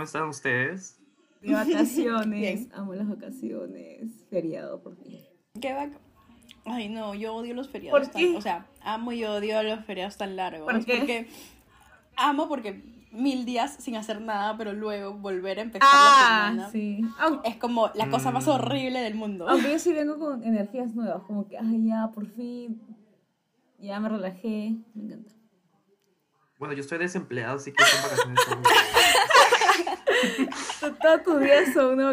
Bien, ¿cómo están ustedes? De vacaciones. Amo las vacaciones. Feriado por fin. Qué vaca. Ay, no, yo odio los feriados. ¿Por qué? tan- o sea, amo y odio los feriados tan largos. ¿Por qué? Porque amo porque mil días sin hacer nada, pero luego volver a empezar Ah, la semana. sí. Aunque, Es como la cosa más Mm. horrible del mundo. aunque yo sí vengo con energías nuevas. Como que, ay, ya, por fin. Ya me relajé. Me encanta. Bueno, yo estoy desempleado, así que son vacaciones. todo. Tus días son de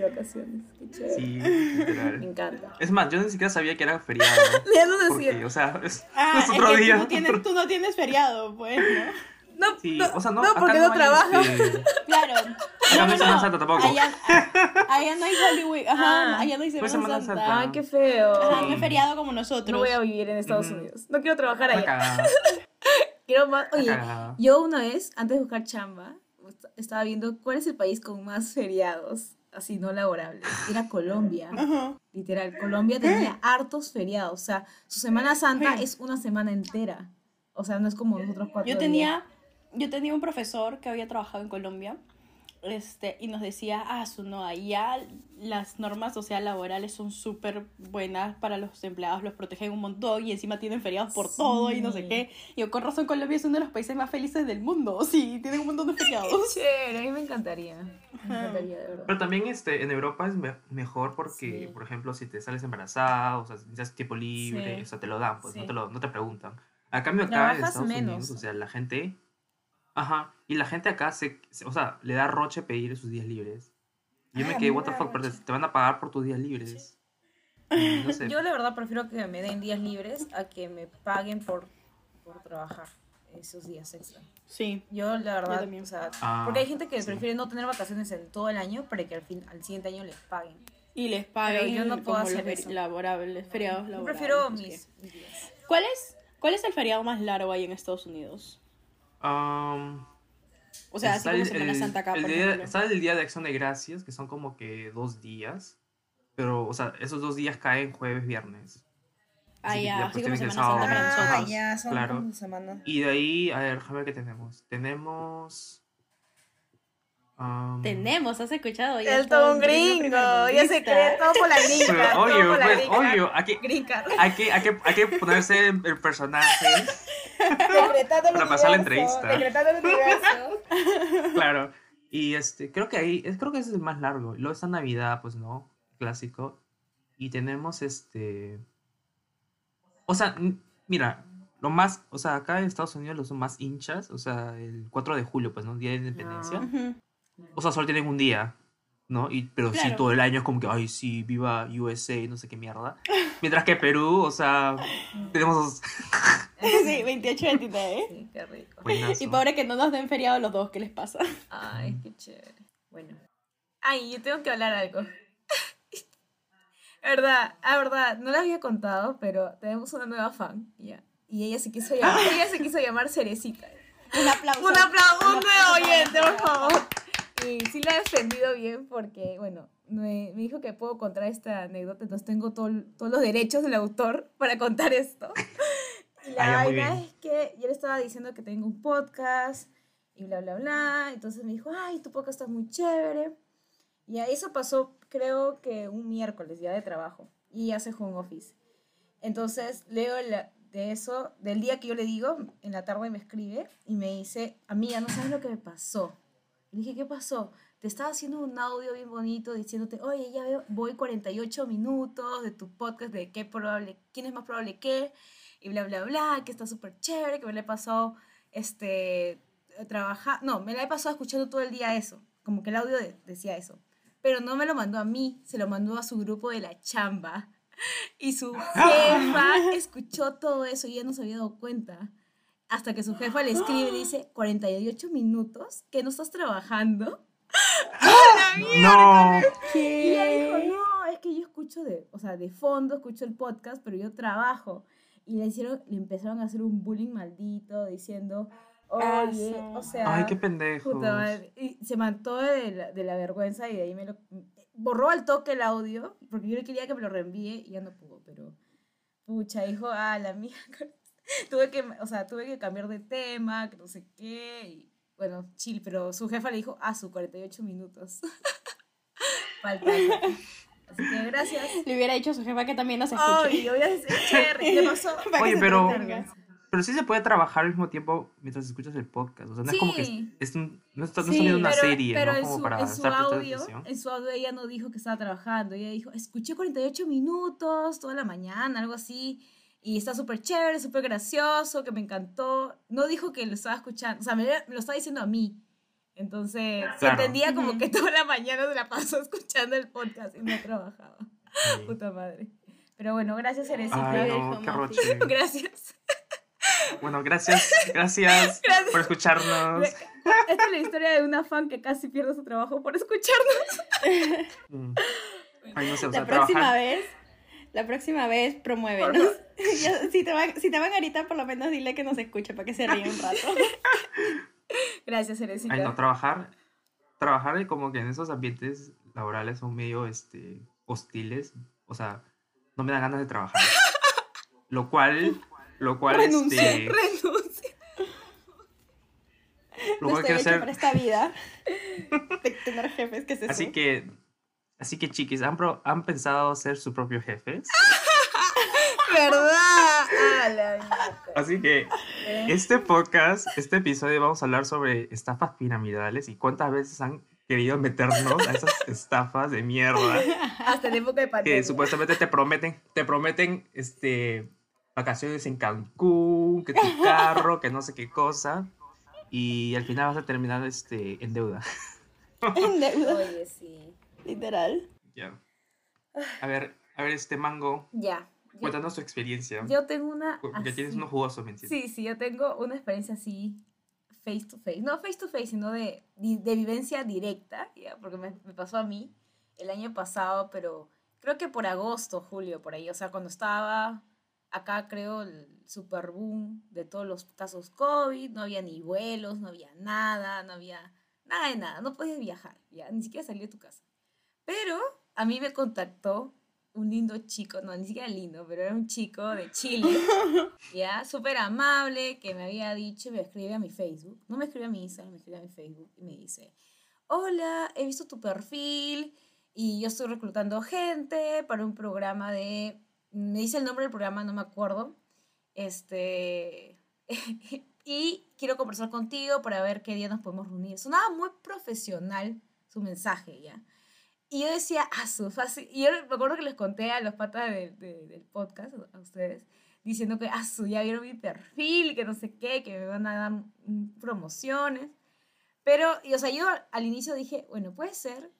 vacaciones. Qué chévere. Sí, Me literal. encanta. Es más, yo ni siquiera sabía que era feriado. Ya no Porque, decía. o sea, es, Ah, es es otro que día. Tú, no tienes, tú no tienes feriado, pues, ¿no? No, Sí, no, o sea, no, porque no, no, hay, trabaja. este, Claro. Acá no hay Semana Santa tampoco. Allá, allá no hay Hollywood. Ajá, Ah. allá no hay Semana, Santa. Santa. Ay, qué feo. Ajá, no es feriado como nosotros. No voy a vivir en Estados. Unidos. No quiero trabajar allá. Quiero más. Oye, yo una vez, antes de buscar chamba, estaba viendo cuál es el país con más feriados, así no laborables. Era Colombia. Ajá. Literal, Colombia tenía hartos feriados. O sea, su Semana Santa es una semana entera. O sea, no es como nosotros cuatro Yo días. tenía, yo tenía un profesor que había trabajado en Colombia este, y nos decía, ah, su no, allá las normas sociales laborales son súper buenas para los empleados, los protegen un montón y encima tienen feriados por todo y no sé Sí. qué. Y yo, con razón, Colombia es uno de los países más felices del mundo. Sí, tienen un montón de feriados. Chévere, a mí me encantaría. Me encantaría, de verdad. Pero también este, en Europa es me- mejor porque, Sí. por ejemplo, si te sales embarazada, o sea, si necesitas tiempo libre, Sí. o sea, te lo dan, pues, Sí. no, te lo, no te preguntan. A cambio acá en Estados menos. Unidos, o sea, la gente... Ajá, y la gente acá, se, se- o sea, le da roche pedir sus días libres. Y yo Ay, me a quedé, what me the fuck, pero te, van a pagar por tus días libres. Y no sé. Yo la verdad prefiero que me den días libres a que me paguen por, por trabajar esos días extra. Sí. Yo la verdad, también. o sea, Ah, porque hay gente que sí. prefiere no tener vacaciones en todo el año para que al fin al siguiente año les paguen. Y les pagan yo no puedo hacer los eso. laborables, feriados Yo laborables. prefiero mis, qué. mis días. ¿Cuál es, ¿Cuál es el feriado más largo ahí en Estados Unidos? Um, O sea, así como Semana el- Santa acá, el por día, ejemplo. Está el Día de Acción de Gracias, que son como que dos días. Pero, o sea, esos dos días caen jueves, viernes. Ah, Así ya, así pues, como Semana Santa. Ajá, ya, son claro. semana. Y de ahí, a ver, déjame ver qué tenemos. Tenemos. Um, Tenemos, has escuchado. Ya El todo un gringo ya se cree todo por la green Pero, obvio, por la pues, obvio. Hay que, hay, que, hay, que, hay que ponerse el, el personaje. El Para pasar la universo, entrevista. Decretando el universo. Claro. Y este, creo que ahí, creo que ese es el más largo. Luego está Navidad, pues no, clásico. Y tenemos este. O sea, mira, lo más, o sea, acá en Estados Unidos los son más hinchas, o sea, el 4 de julio, pues, ¿no? Día de Independencia. Ah. O sea, solo tienen un día, ¿no? Y, pero sí, Claro. todo el año es como que, ay, sí, viva USA, no sé qué mierda. Mientras que Perú, o sea, tenemos. Sí, 28, 23. Sí, qué rico. Buenazo. Y pobre que no nos den feriado los dos, ¿qué les pasa? Ay, qué chévere. Bueno. Ay, yo tengo que hablar algo. verdad, ah, verdad, no la había contado, pero tenemos una nueva fan, ya. Y ella se quiso llamar, ella se quiso llamar Cerecita. Un aplauso. Un aplauso, un nuevo oyente, por favor. Y sí la he defendido bien porque, bueno, me, me dijo que puedo contar esta anécdota, entonces tengo todo- todos los derechos del autor para contar esto. Y la Ah, vaina es que yo le estaba diciendo que tengo un podcast y bla, bla, bla. Entonces me dijo, ay, tu podcast está muy chévere. Y eso pasó, creo que un miércoles ya de trabajo. Y hace home office. Entonces leo la- de eso, del día que yo le digo, en la tarde me escribe y me dice, amiga, no sabes lo que me pasó. Le dije, ¿qué pasó? Te estaba haciendo un audio bien bonito diciéndote, oye, ya veo, voy 48 minutos de tu podcast de qué probable, quién es más probable que, y bla, bla, bla, que está súper chévere, que me la he pasado, este, trabajar, no, me la he pasado escuchando todo el día eso, como que el audio de- decía eso. Pero no me lo mandó a mí, se lo mandó a su grupo de la chamba. Y su jefa escuchó todo eso y ya no se había dado cuenta. Hasta que su jefa le escribe y dice, 48 minutos, que no estás trabajando. No. Y ella dijo, no, es que yo escucho de, o sea, de fondo escucho el podcast, pero yo trabajo. Y le hicieron, le empezaron a hacer un bullying maldito diciendo, oye, o sea, Ay, qué madre. Y se mató de la, de la vergüenza y de ahí me lo borró al toque el audio, porque yo le quería que me lo reenvíe y ya no pudo, pero pucha, dijo, ah, la mía. tuve que, o sea, tuve que cambiar de tema, que no sé qué, y bueno, chill, pero su jefa le dijo, a su 48 minutos. Falta. Así que gracias. Le hubiera dicho a su jefa que también nos escuche. Ay, voy a decir, cherry, ¿qué pasó? Oye, pero-. Pero sí se puede trabajar al mismo tiempo mientras escuchas el podcast. O sea, no es como que es, Sí. un- no está, no Sí, viendo una pero- serie, pero ¿no? en Como su, para en su audio, en su audio ella no dijo que estaba trabajando. Ella dijo, escuché 48 minutos toda la mañana, algo así. Y está súper chévere, súper gracioso, que me encantó. No dijo que lo estaba escuchando, o sea, me, me lo estaba diciendo a mí. Entonces, se Claro. entendía como que toda la mañana se la pasó escuchando el podcast y no trabajaba. Sí. Puta madre. Pero bueno, gracias, Ay, no. Gracias. Bueno, gracias, gracias, Gracias. por escucharnos. Esta es la historia de una fan que casi pierde su trabajo por escucharnos. Mm. Ay, no sé, La próxima trabajar. vez, la próxima vez promuévenos. Si, te van, si te van a gritar, por lo menos dile que nos escuche para que se ríe un rato. Gracias, Eresita. Ay, no, trabajar. Trabajar como que en esos ambientes laborales son medio este, hostiles. O sea, no me da ganas de trabajar. Lo cual, lo cual, Renuncia, este, Renuncia. lo No cual estoy quiero hacer. para esta vida. De tener jefes que se Así que, así que chiquis, ¿han, pro- han pensado ser su propio jefe? ¿Verdad? Así que este podcast, este episodio vamos a hablar sobre estafas piramidales y cuántas veces han querido meternos a esas estafas de mierda Hasta en época de pandemia. que supuestamente te prometen, te prometen este vacaciones en Cancún, que tu carro, que no sé qué cosa y al final vas a terminar este en deuda. en deuda, Oye, sí. literal. Ya. A ver, a ver este mango, Ya. Cuéntanos tu experiencia. yo tengo una. Porque tienes así- uno jugoso, ¿me? Sí, sí, yo tengo una experiencia así, face to face. No face to face, sino de, de, de vivencia directa, ¿ya? porque me, me pasó a mí el año pasado, pero creo que por agosto, julio, por ahí. O sea, cuando estaba acá, creo, el super boom de todos los casos COVID, no había ni vuelos, no había nada, no había nada de nada, no podías viajar, ya, ni siquiera salir de tu casa. Pero a mí me contactó un lindo chico, no, ni siquiera lindo, pero era un chico de Chile, ya, súper amable, que me había dicho, me escribe a mi Facebook, no me escribe a mi Instagram, me escribe a mi Facebook y me dice, hola, he visto tu perfil y yo estoy reclutando gente para un programa de, me dice el nombre del programa, no me acuerdo, este, y quiero conversar contigo para ver qué día nos podemos reunir. Sonaba muy profesional su mensaje, ¿ya? Y yo decía, ah, su fácil. Y yo me acuerdo que les conté a los patas de- de- del podcast, a ustedes, diciendo que, ah, su, ya vieron mi perfil, que no sé qué, que me van a dar promociones. Pero, y, o sea, yo al inicio dije, bueno, puede ser,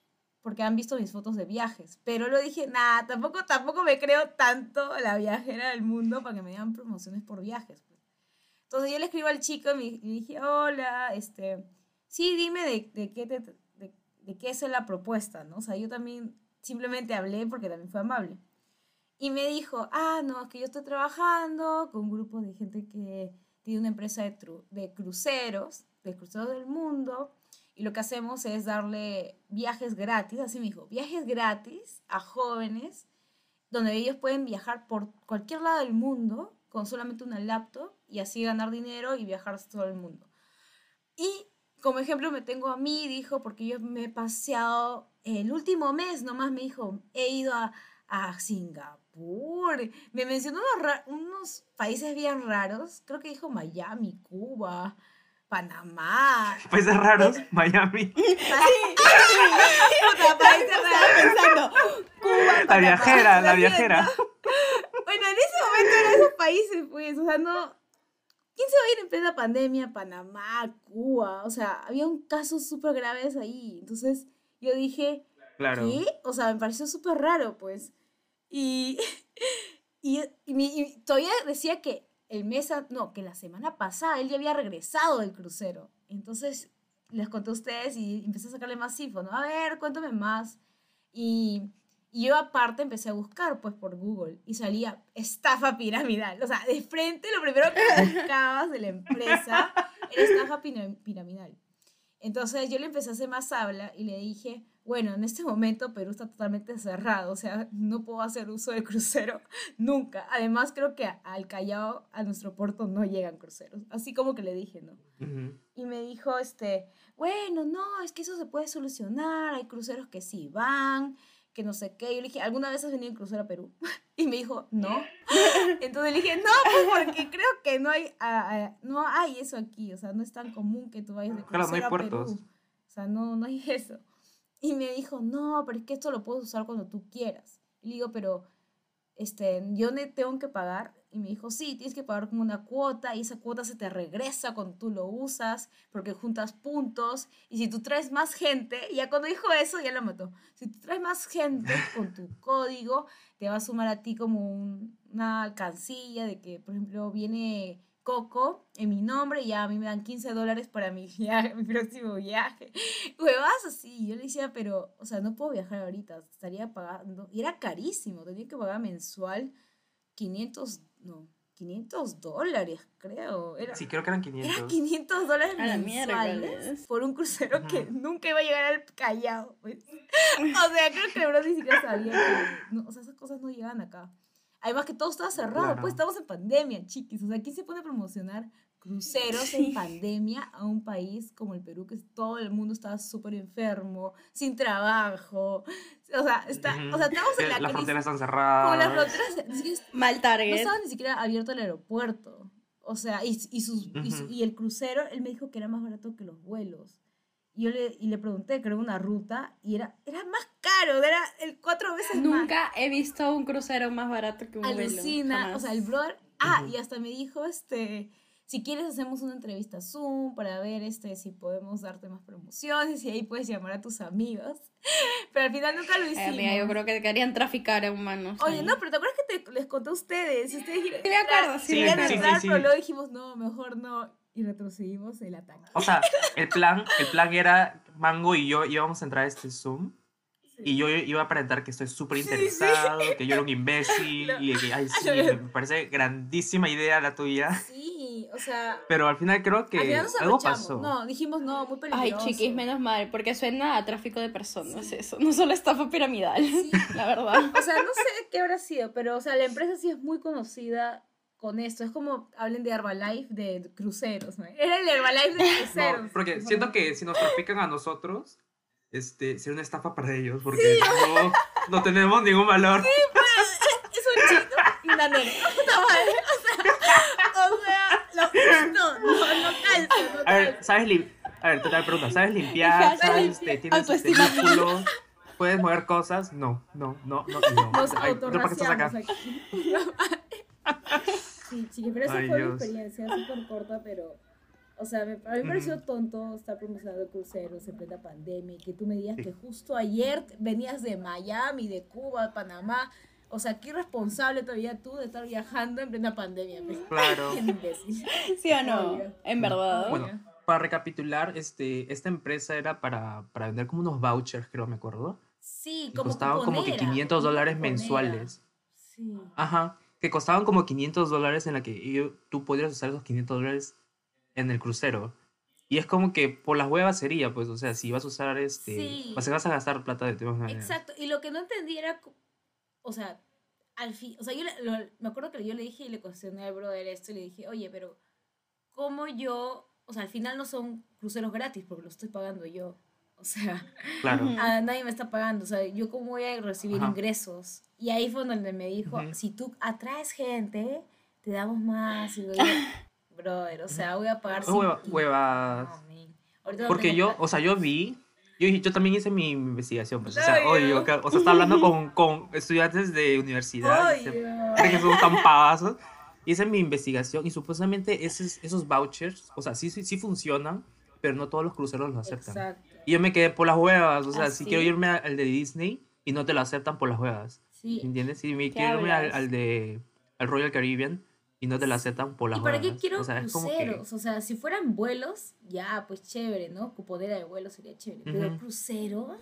porque han visto mis fotos de viajes. Pero luego dije, nada, tampoco, tampoco me creo tanto la viajera del mundo para que me den promociones por viajes. pues". Entonces yo le escribo al chico y me- dije, hola, este, sí, dime de, de qué te, de, es la propuesta, ¿no? O sea, yo también simplemente hablé porque también fue amable. Y me dijo, ah, no, es que yo estoy trabajando con un grupo de gente que tiene una empresa de, de cruceros, de cruceros del mundo, y lo que hacemos es darle viajes gratis, así me dijo, viajes gratis a jóvenes, donde ellos pueden viajar por cualquier lado del mundo con solamente una laptop y así ganar dinero y viajar todo el mundo. Y como ejemplo me tengo a mí, dijo, porque yo me he paseado el último mes nomás, me dijo, he ido a, a Singapur. Me mencionó unos, unos países bien raros, creo que dijo Miami, Cuba, Panamá. Países raros, Miami. Puta, países raros. Pensando, Cuba, La viajera, la viajera. Bueno, en ese momento eran esos países, pues, o sea, no... ¿Quién se va a ir en plena pandemia? Panamá, Cuba, o sea, había un casos súper graves ahí. Entonces, yo dije, Claro. ¿qué? O sea, me pareció súper raro, pues. Y, y, y todavía decía que el mes, no, que la semana pasada él ya había regresado del crucero. Entonces, les conté a ustedes y empecé a sacarle más info, ¿no? A ver, cuéntame más. Y, y yo aparte empecé a buscar, pues, por Google. Y salía estafa piramidal. O sea, de frente lo primero que buscabas de la empresa era estafa pira- piramidal. Entonces yo le empecé a hacer más habla y le dije, bueno, en este momento Perú está totalmente cerrado, o sea, no puedo hacer uso del crucero nunca. Además, creo que al Callao, a nuestro puerto, no llegan cruceros. Así como que le dije, ¿no? Y me dijo, este, bueno, no, es que eso se puede solucionar, hay cruceros que sí van, que no sé qué. Yo le dije, ¿alguna vez has venido en crucero a Perú? Y me dijo, no. Entonces le dije, no, pues porque creo que no hay, ah, ah, no hay eso aquí, o sea, no es tan común que tú vayas de Claro, crucero no hay a puertos. Perú. O sea, no, no hay eso. Y me dijo, no, pero es que esto lo puedes usar cuando tú quieras. Y le digo, pero este, yo ne tengo que pagar. Y me dijo, sí, tienes que pagar como una cuota y esa cuota se te regresa cuando tú lo usas porque juntas puntos. Y si tú traes más gente, ya cuando dijo eso ya lo mató. Si tú traes más gente con tu código, te va a sumar a ti como un- una alcancía de que, por ejemplo, viene Coco en mi nombre y ya a mí me dan 15 dólares para mi viaje, mi próximo viaje. Huevas así. Yo le decía, pero, o sea, no puedo viajar ahorita, estaría pagando. Y era carísimo, tenía que pagar mensual 500, no, 500 dólares, creo. Era, Sí, creo que eran era 500. 500 dólares mensuales por un crucero que nunca iba a llegar al Callao. pues. o sea, creo que el bro ni siquiera sabía que. no, o sea, esas cosas no llegan acá. Además que todo estaba cerrado, Claro. pues estamos en pandemia, chiquis. O sea, ¿quién se pone a promocionar cruceros en pandemia a un país como el Perú, que todo el mundo estaba súper enfermo, sin trabajo? O sea, está, o sea estamos en la Las fronteras están Como cerradas. las fronteras, siquiera Mal no target. estaba ni siquiera abierto el aeropuerto. O sea, y, y, sus, y, su- y el crucero, él me dijo que era más barato que los vuelos. Y yo le, y le pregunté, creo, una ruta, y era, era más caro, era el cuatro veces más. Nunca he visto un crucero más barato que un vuelo. Alucina, o jamás. sea, el brother, ah, y hasta me dijo, este, si quieres hacemos una entrevista Zoom para ver, este, si podemos darte más promociones, y ahí puedes llamar a tus amigos. Pero al final nunca lo hicimos. amiga, yo creo que querían traficar a humanos. Oye, ahí. no, pero ¿te acuerdas que te, les conté a ustedes? Ustedes dijeron, Sí, me acuerdo, sí, Sí, me entrar, sí. pero luego dijimos, no, mejor no. Y retrocedimos el ataque. O sea, el plan, el plan era Mango y yo íbamos a entrar a este Zoom y yo iba a aparentar que estoy súper Sí, sí. interesado, que yo era un imbécil Lo- y que, ay, sí, me parece grandísima idea la tuya. Sí, o sea, Pero al final creo que al final nos algo pasó. No, dijimos, no, muy Ay, peligroso. chiquis, menos mal, porque suena a tráfico de personas eso, no solo estafa piramidal, la verdad. O sea, no sé qué habrá sido, pero, o sea, la empresa sí es muy conocida con esto. Es como hablen de Herbalife de cruceros, ¿no? Era el Herbalife de cruceros. No, porque siento que si nos trafican a nosotros, este, sería una estafa para ellos, porque no, no tenemos ningún valor. Es un chino y una negra. Madre. O sea, o sea, lo- no, no, no no A ver. ¿sabes lim- A ver, te pregunto, ¿sabes limpiar? ¿Sabes, ¿sabes este, limpiar? tienes este, músculo? ¿Puedes mover cosas? No, no, no, no, no. Nos Ay, ¿tú para qué estás acá? autorraciamos aquí. Sí, chiqui, pero esa Ay, fue Dios. experiencia súper corta, pero, o sea, me, a mí me pareció tonto estar promocionando cruceros en plena pandemia y que tú me digas Sí. que justo ayer venías de Miami, de Cuba, Panamá. O sea, qué irresponsable todavía tú de estar viajando en plena pandemia. pues. Claro. ¿Sí o no? Obvio. En verdad. Bueno, para recapitular, este, esta empresa era para, para vender como unos vouchers, creo, me acuerdo. Sí, Y como costaban como que cuponera, 500 dólares cuponera. mensuales. Sí. Ajá. Que costaban como 500 dólares en la que yo- tú podrías usar esos 500 dólares en el crucero. Y es como que por las huevas sería, pues, o sea, si vas a usar este... Sí. O sea, vas a gastar plata de todas maneras. Exacto, y lo que no entendí era, o sea, al fin, o sea, yo lo- me acuerdo que yo le dije y le cuestioné al brother esto y le dije, oye, pero ¿cómo yo, o sea, al final no son cruceros gratis porque lo estoy pagando yo, o sea, Claro. A nadie me está pagando, o sea, yo cómo voy a recibir Ajá. ingresos. Y ahí fue donde me dijo, Ujú. si tú atraes gente, te damos más. Y yo, brother, o sea, voy a pagar... Hueva- huevas. No, Porque yo, o sea, yo vi, yo, yo también hice mi investigación, pues, o sea, oye, o sea, estaba hablando con, con estudiantes de universidad, creen que son tan pavazos. Hice mi investigación y supuestamente esos, esos vouchers, o sea, sí, sí, sí funcionan, pero no todos los cruceros los aceptan. Exacto. Y yo me quedé por las huevas, o sea, ¿Ah, si quiero irme al de Disney y no te lo aceptan por las huevas, Sí, ¿entiendes? Si me ¿Qué quiero irme al, hablas? al de al Royal Caribbean y no te lo aceptan por las ¿Y para qué quiero o sea, es como que... cruceros? O sea, si fueran vuelos, ya, pues chévere, ¿no? Cuponera de vuelos sería chévere. Pero cruceros,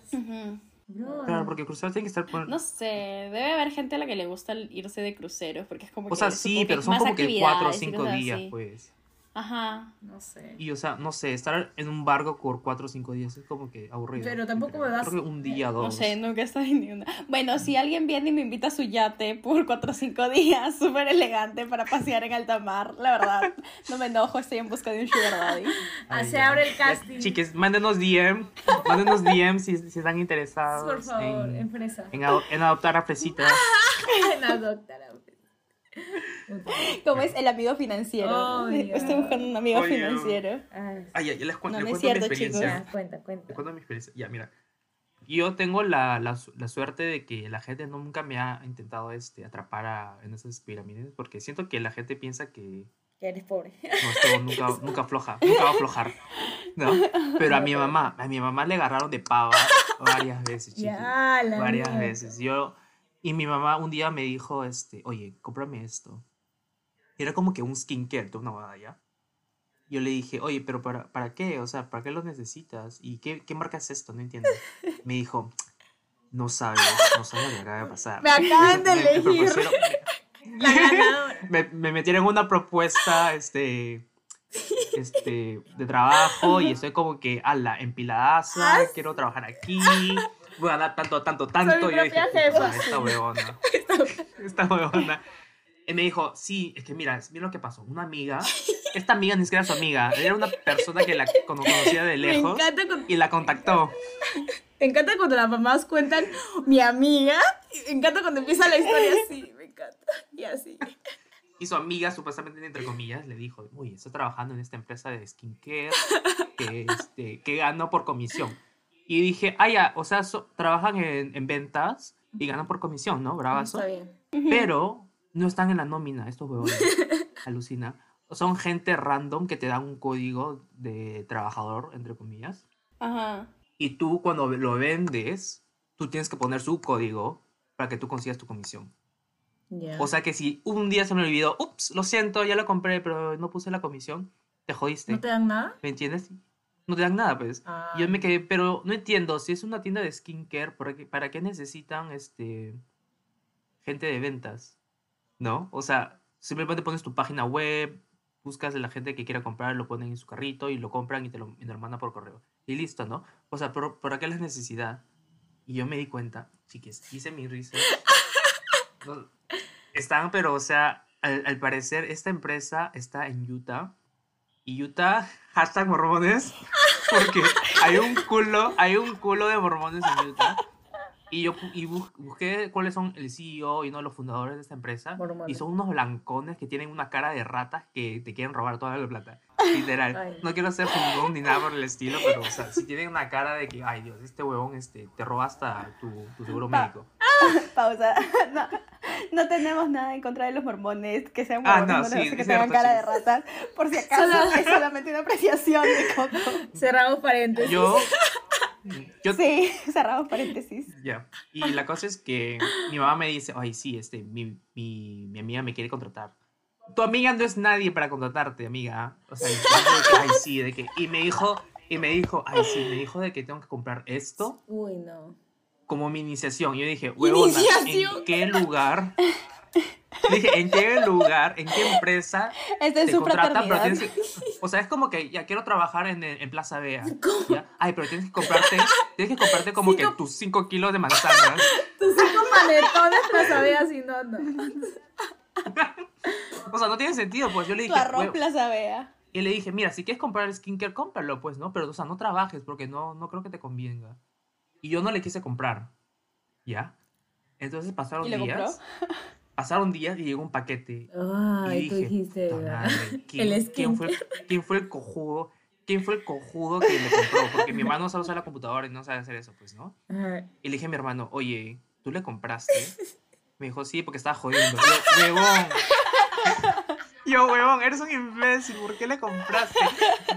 bro. Claro, porque cruceros tienen que estar por... No sé, debe haber gente a la que le gusta irse de cruceros, porque es como O que sea, supongo sí, pero son como que cuatro o cinco días, así. pues. Ajá. No sé. Y, o sea, no sé, estar en un barco por cuatro o cinco días es como que aburrido. Pero tampoco me que un día, dos. No sé, nunca está en ni una. Bueno, si alguien viene y me invita a su yate por cuatro o cinco días, súper elegante para pasear en alta mar, la verdad, no me enojo, estoy en busca de un sugar daddy. Ah, Ay, se ya. abre el Ya, casting. Chiques, mándenos DM. Mándenos DM si, si están interesados. Por favor, en, en en ado- en adoptar a Fresita. La doctora. ¿Cómo es el amigo financiero? Oh. Estoy buscando un amigo Oye. financiero. Ah, Ah, ya, ya les, cu- No, les no es cuento cierto, mi experiencia. chicos. ya, cuenta, cuenta. Les cuento mi experiencia. Ya, mira. Yo tengo la, la, la suerte de que la gente nunca me ha intentado este, atrapar a- en esas pirámides porque siento que la gente piensa que Que eres pobre. no, esto nunca, nunca afloja, nunca va a aflojar. ¿no? Pero a mi mamá, a mi mamá le agarraron de pava varias veces, chiqui. Ya, varias mierda. veces. Yo, y mi mamá un día me dijo, este, oye, cómprame esto. Y era como que un skincare, una boda, ¿ya? Yo le dije, oye, pero para, ¿para qué? O sea, ¿para qué lo necesitas? ¿Y qué, qué marca es esto? No entiendo. Me dijo, no sabes, no sabes lo que acaba de pasar. Me acaban de Me- me elegir la ganadora. me, me metieron una propuesta, este, este, de trabajo y estoy como que, ala, empiladaza, Ah, quiero trabajar aquí, voy a ganar tanto, tanto, tanto. mi y yo dije. "Puta, esta huevona, esta huevona. Y me dijo, sí, es que mira, mira lo que pasó. Una amiga, esta amiga ni siquiera era su amiga, era una persona que la cono- conocía de lejos cuando, y la contactó. me encanta cuando las mamás cuentan mi amiga. Me encanta cuando empieza la historia así. Me encanta. Y así. Y su amiga, supuestamente, entre comillas, le dijo, oye, estoy trabajando en esta empresa de skincare que, este, que gano por comisión. Y dije, ah, ya, o sea, so- trabajan en, en ventas y ganan por comisión, ¿no? Bravazo. Está bien. Pero no están en la nómina, estos huevones. Alucina. Son gente random que te dan un código de trabajador, entre comillas. Ajá. Y tú, cuando lo vendes, tú tienes que poner su código para que tú consigas tu comisión. Ya. O sea que si un día se me olvidó, ups, lo siento, ya lo compré, pero no puse la comisión, te jodiste. ¿No te dan nada? ¿Me entiendes? No te dan nada, pues. Ah. Y yo me quedé, pero no entiendo, si es una tienda de skincare, ¿para qué, para qué necesitan este gente de ventas? ¿No? O sea, simplemente pones tu página web, buscas a la gente que quiera comprar, lo ponen en su carrito y lo compran y te lo, y te lo mandan por correo. Y listo, ¿no? O sea, ¿por, ¿para qué la necesidad? Y yo me di cuenta, chiques, hice mi research. Están, pero, o sea, al, al parecer esta empresa está en Utah. Y Utah, hashtag mormones, porque hay un culo, hay un culo de mormones en Utah. Y yo y bu- busqué cuáles son el CEO y uno de los fundadores de esta empresa. Mormones. Y son unos blancones que tienen una cara de ratas que te quieren robar toda la plata. Literal. Ay. No quiero ser fingón ni nada por el estilo, pero, o sea, si tienen una cara de que, ay Dios, este huevón este, te roba hasta tu, tu seguro Pa- médico. Pausa. No, no tenemos nada en contra de los mormones, que sean Ah, mormones, no, no, sí, que tengan cara sí. de ratas. Por si acaso, Solo- es solamente una apreciación de Coco. Cerramos paréntesis. Yo. Yo, Sí, cerramos paréntesis. Ya. Y la cosa es que mi mamá me dice, ay, sí, este, mi, mi, mi amiga me quiere contratar. Tu amiga no es nadie para contratarte, amiga. O sea, de que, ay, sí, de que. Y me dijo, y me dijo, ay, sí, me dijo de que tengo que comprar esto Uy, no. Como mi iniciación. Y yo dije, huevona. ¿en qué lugar? Dije, ¿en qué lugar, en qué empresa Esta es te su contratan? Pero tienes que, o sea, es como que ya quiero trabajar en, en Plaza Vea. Ay, pero tienes que comprarte, tienes que comprarte como que tus 5 kilos de manzanas. Tus cinco panetones las sabías y no, no. O sea, no tiene sentido, pues yo le Tu dije, arroz "Hue-". Plaza Vea. y le dije, mira, si quieres comprar el skincare, cómpralo, pues, ¿no? Pero, o sea, no trabajes porque no, no creo que te convenga. Y yo no le quise comprar, ¿ya? Entonces pasaron ¿Y le días. Pasaron días y llegó un paquete. Ay, y tú dije, dijiste. "Puta ¿verdad? madre, ¿quién, El quién fue, ¿quién fue el cojudo? ¿Quién fue el cojudo que le compró? Porque mi hermano sabe usar la computadora y no sabe hacer eso, pues, ¿no? Ajá. Y le dije a mi hermano, oye, ¿tú le compraste? Me dijo, sí, porque estaba jodiendo. Yo, huevón. Yo, huevón, eres un imbécil, ¿por qué le compraste?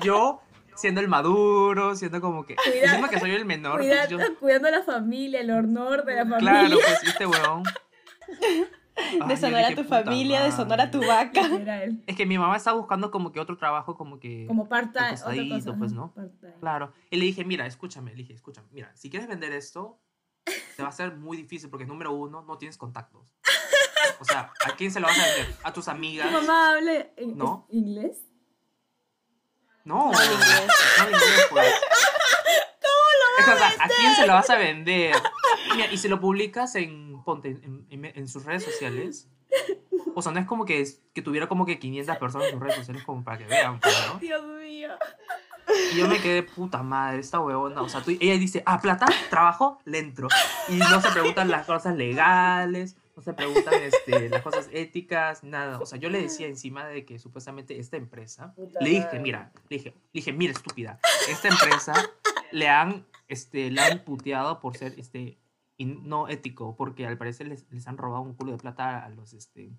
Yo, siendo el maduro, siendo como que... Cuida- Encima que soy el menor, pues Cuida- yo... Cuidando a la familia, el honor de la familia. Claro, pues, este huevón. Ay, yo De sonar a tu "Puta familia, de sonar a tu madre". vaca. Es que mi mamá estaba buscando como que otro trabajo, como que... Como part-time. Pues, ¿no? Claro. Y le dije, mira, escúchame, le dije, escúchame, mira, si quieres vender esto, te va a ser muy difícil porque número uno, no tienes contactos. O sea, ¿a quién se lo vas a vender? ¿A tus amigas? ¿Tu mamá habla en- No. inglés? No, no en inglés. no en inglés, pues. Es que, o sea, ¿a quién se lo vas a vender? Y, mira, y si lo publicas en, ponte, en, en- en sus redes sociales, o sea, no es como que, que tuviera como que 500 personas en sus redes sociales como para que vean, pues, ¿no? Dios mío. Y yo me quedé, puta madre, esta huevona. O sea, tú- ella dice, ah, plata, trabajo, le entro. Y no se preguntan las cosas legales, no se preguntan este, las cosas éticas, nada. O sea, yo le decía encima de que supuestamente esta empresa, Puta le dije, madre. mira, le dije, le dije, mira, estúpida, esta empresa le han, este, le han puteado por ser, este, in- no ético, porque al parecer les, les han robado un culo de plata a los, este,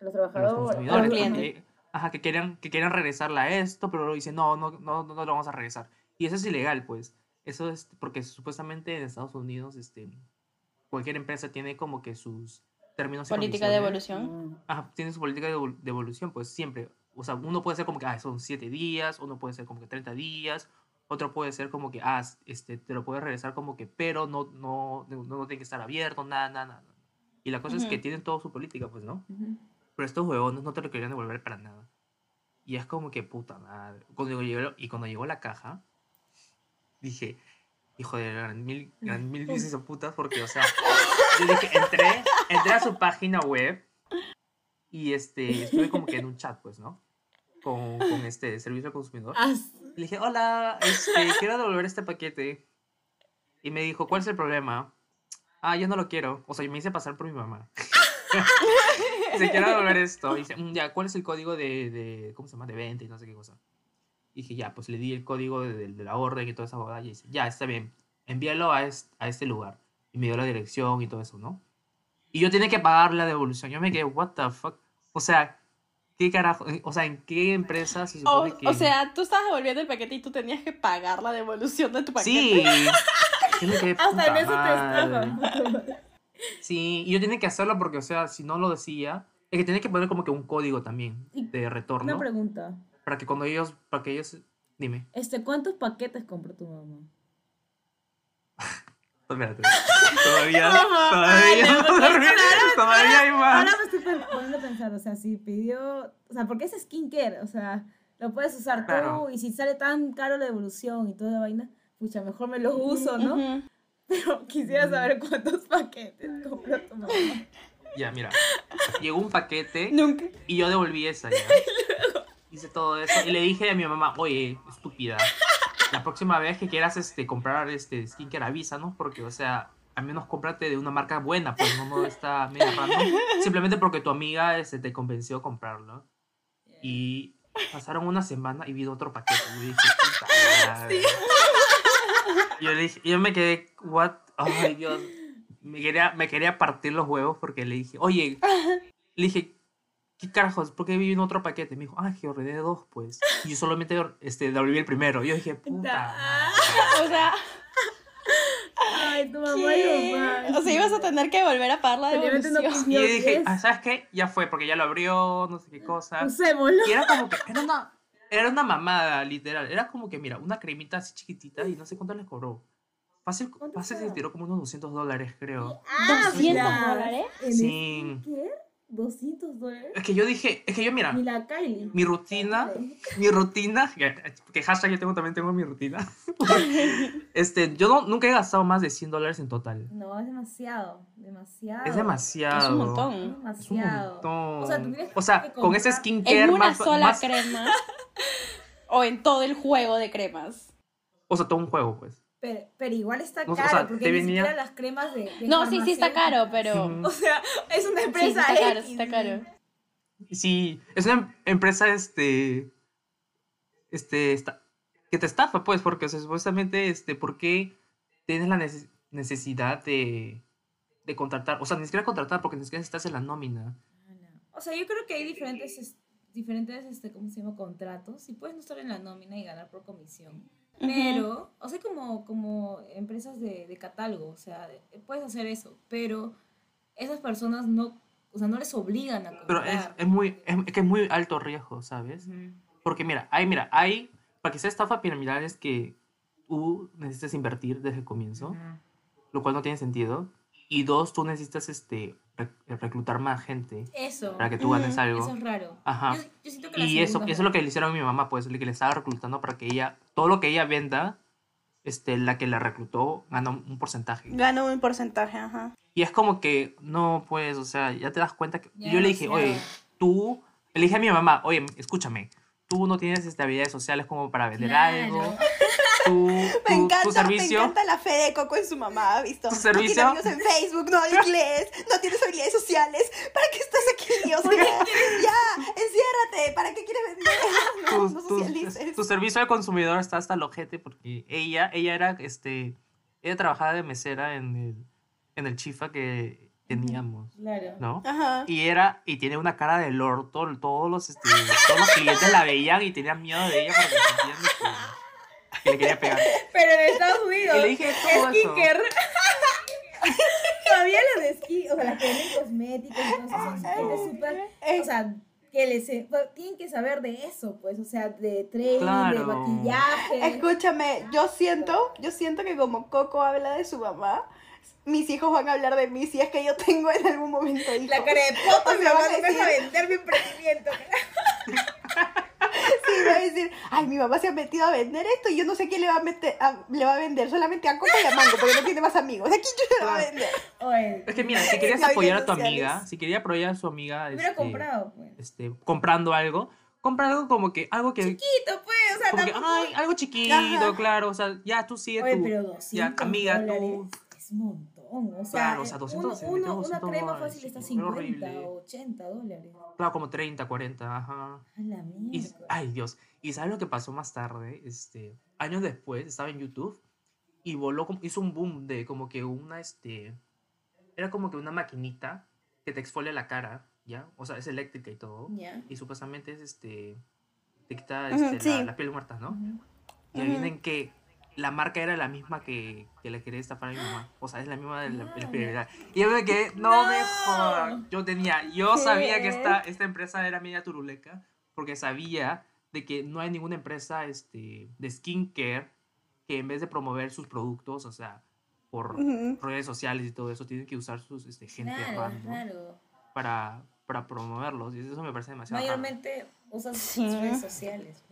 Los a los trabajadores. consumidores. los clientes. ajá, que querían, que querían regresarla a esto, pero luego dicen, no, no, no, no, no lo vamos a regresar. Y eso es ilegal, pues. Eso es porque supuestamente en Estados Unidos, este, cualquier empresa tiene como que sus términos Política de evolución. Ajá, tiene su política de, evol- de evolución, pues siempre. O sea, uno puede ser como que, ah, son 7 días, uno puede ser como que 30 días, otro puede ser como que, ah, este, te lo puedes regresar como que, pero no, no, no, no tiene que estar abierto, nada, nada, nada. Y la cosa es que tienen toda su política, pues, ¿no? Ujú. Pero estos huevones no te lo querían devolver para nada. Y es como que puta madre. Cuando llegó, y cuando llegó la caja, dije, hijo de gran mil, gran mil veces a putas, porque, o sea, yo dije, entré, entré a su página web y este, estuve como que en un chat, pues, ¿no? Con, con este servicio al consumidor. Ah, Y le dije, hola, este, quiero devolver este paquete. Y me dijo, ¿cuál es el problema? Ah, yo no lo quiero. O sea, yo me hice pasar por mi mamá. Se quiere devolver esto. Y dice, "Mm, ya, ¿cuál es el código de, de, ¿cómo se llama? De venta y no sé qué cosa. Y dije, ya, pues le di el código de, de- de la orden y toda esa boda. Y dice, ya, está bien, envíalo a, es- a este lugar. Y me dio la dirección y todo eso, ¿no? Y yo tenía que pagar la devolución. Yo me quedé, what the fuck. O sea, ¿qué carajo? O sea, ¿en qué empresa se O, supone que.? o sea, tú estabas devolviendo el paquete y tú tenías que pagar la devolución de tu paquete. Sí. Yo me quedé, Hasta en eso te. Sí, y yo tenía que hacerlo porque, o sea, si no lo decía, es que tenía que poner como que un código también de retorno Una pregunta. para que cuando ellos, para que ellos, dime, Este, ¿cuántos paquetes compró tu mamá? Espérate, todavía, todavía, todavía, claro, todavía hay más. Ahora me estoy poniendo a pensar, o sea, si pidió, o sea, porque es skincare, o sea, lo puedes usar Claro. tú y si sale tan caro la devolución y toda la vaina, pucha, mejor me los uso, ¿no? Pero quisiera saber cuántos paquetes compró tu mamá. Ya, mira, llegó un paquete Nunca. y yo devolví esa ya. Hice todo eso y le dije a mi mamá, oye, estúpida, la próxima vez que quieras este, comprar este skincare avísanos porque, o sea, al menos cómprate de una marca buena, pues no, no está media random, simplemente porque tu amiga este, te convenció a comprarlo. Y pasaron una semana y vi otro paquete. Y yo dije, puta madre. Y Yo le dije, yo me quedé, what? Ay, Dios. Me quería, me quería partir los huevos porque le dije, oye, le dije, ¿qué carajos? ¿Por qué vi un otro paquete? Me dijo, ah, que ordené dos, pues. Y yo solamente este, devolví el primero. Yo dije, puta. madre". O sea, Ay, tu mamá y ¿qué? mamá. O sea, ibas a tener que volver a pagar la no devolución. Y yo dije, ah, ¿sabes qué? Ya fue, porque ya lo abrió, no sé qué cosa. Usémoslo. Y era como que, era una, era una mamada, literal. Era como que, mira, una cremita así chiquitita y no sé cuánto les cobró. Fácil, ¿Cuánto fácil se tiró como unos 200 dólares, creo. Ah, 200 mira, dólares. ¿En Sí. skincare? ¿200 dólares? Es que yo dije, es que yo, mira, Ni la Kylie. mi rutina, mi rutina, que, que hashtag yo tengo, también tengo mi rutina. este, yo no- nunca he gastado más de 100 dólares en total. No, es demasiado. Demasiado. Es demasiado. Es un Es montón. Es un demasiado. montón. O sea, O sea, que con ese skincare En una más, sola más- crema. o en todo el juego de cremas. O sea, todo un juego, pues. Pero, pero igual está O caro, sea, porque te ni venía- siquiera las cremas de. de No, sí, sí está caro, pero. O sea, es una Sí, sí empresa está caro, X. sí está caro. Sí, es una em- empresa, este, este, esta- que te estafa, pues, porque, o sea, supuestamente, este, ¿por qué tienes la neces- necesidad de, de contratar? O sea, ni siquiera contratar, porque ni siquiera estás en la nómina. O sea, yo creo que hay diferentes, es- diferentes este, ¿cómo se llama? Contratos. Y puedes no estar en la nómina y ganar por comisión. Pero, o sea, como, como empresas de, de catálogo, o sea, de- puedes hacer eso, pero esas personas no, o sea, no les obligan a Pero comprar. es, es muy, es, es que es muy alto riesgo, ¿sabes? Porque mira, hay, mira, hay, para que sea estafa piramidal es que tú necesitas invertir desde el comienzo, lo cual no tiene sentido. Y dos, tú necesitas este, rec- reclutar más gente Eso. para que tú ganes algo. Eso es raro. Ajá. Yo, yo siento que la Y eso, eso es lo que le hicieron a mi mamá, pues, que le estaba reclutando para que ella, todo lo que ella venda, este, la que la reclutó gana un, porcentaje. Gana un porcentaje, ajá. Y es como que, no, pues, o sea, ya te das cuenta que... Yo le dije, oye, tú, le dije a mi mamá, oye, escúchame, tú no tienes este, habilidades sociales como para vender Claro. algo, tú, Me tu- encanta, tu servicio... me encanta la fe de Coco en su mamá, ¿ha visto? ¿Tu No servicio? tiene amigos en Facebook, no habla inglés, no tienes habilidades sociales. ¿Para qué estás aquí? O sea, ya, enciérrate. ¿Para qué quieres vender? No, tu, no tu- socialices. tu servicio al consumidor está hasta el ojete porque ella, ella era, este, ella trabajaba de mesera en el, en el chifa que teníamos, Claro. ¿no? Ajá. Y era, y tiene una cara del orto, todos los, este, todos los clientes la veían y tenían miedo de ella porque sentían de que, le quería pegar. Pero en Estados Unidos. Y le dije todo eso. Todavía las de ski, o sea, las que venden cosméticos y todo eso son gente súper. O sea, que les, bueno, tienen que saber de eso, pues, o sea, de training, de Claro. maquillaje. Escúchame, yo siento, yo siento que como Coco habla de su mamá, mis hijos van a hablar de mí si es que yo tengo en algún momento hijos. La cara de poto, O mi sea, mamá van a no me deja decir- vender mi emprendimiento. Sí, va a decir, ay, mi mamá se ha metido a vender esto y yo no sé quién le va a meter, a- le va a vender, solamente a Coco y a Mango, porque no tiene más amigos. ¿A quién le va a vender? Oye, Es que mira, si querías apoyar a tu amiga, si quería apoyar a su amiga, hubiera este, comprado, pues. este, comprando algo, compra algo como que, algo que, Chiquito, pues, o sea, como que, tampoco. ay, algo chiquito, Ajá. claro, o sea, ya tú sigue Oye, tu, pero 200 ya, amiga, dólares tú, es un montón. O sea, Claro, o sea, 200, uno- se uno- metió una 200 crema dólares, fácil está qué 50 horrible. o 80 dólares. claro, como 30, 40, ajá. A la Y, mierda. ay, Dios. ¿Y sabes lo que pasó más tarde? Este, años después, estaba en YouTube y voló, hizo un boom de como que una, este, era como que una maquinita que te exfolia la cara, ¿ya? O sea, es eléctrica y todo. Ya. Y supuestamente es, este, te quita este, la, la piel muerta, ¿no? Ujú. Y adivinen que la marca era la misma que, que le quería estafar a mi mamá. O sea, es la misma de la, de la Ah, prioridad. Y yo me quedé, no, me No. jodan. Yo tenía, yo sabía que ¿Qué? esta, esta empresa era media turuleca porque sabía de que no hay ninguna empresa este, de skincare que en vez de promover sus productos, o sea, por Ujú. redes sociales y todo eso, tienen que usar sus este, gente Claro, random claro. para, para promoverlos. Y eso me parece demasiado raro. Mayormente usan sus Sí. redes sociales. Qué raro.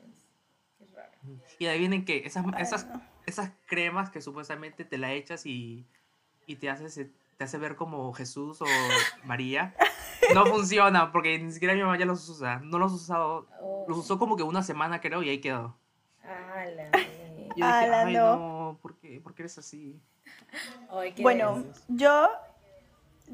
Y adivinen que esas, esas, esas cremas que supuestamente te la echas y, y te, haces, te hace ver como Jesús o María, no funcionan porque ni siquiera mi mamá ya los usa. No los ha usado. Oh, Los usó como que una semana creo y ahí quedó. yo dije, Ala, ay no. no, ¿por qué, por qué eres así? Ay, qué Bueno, yo,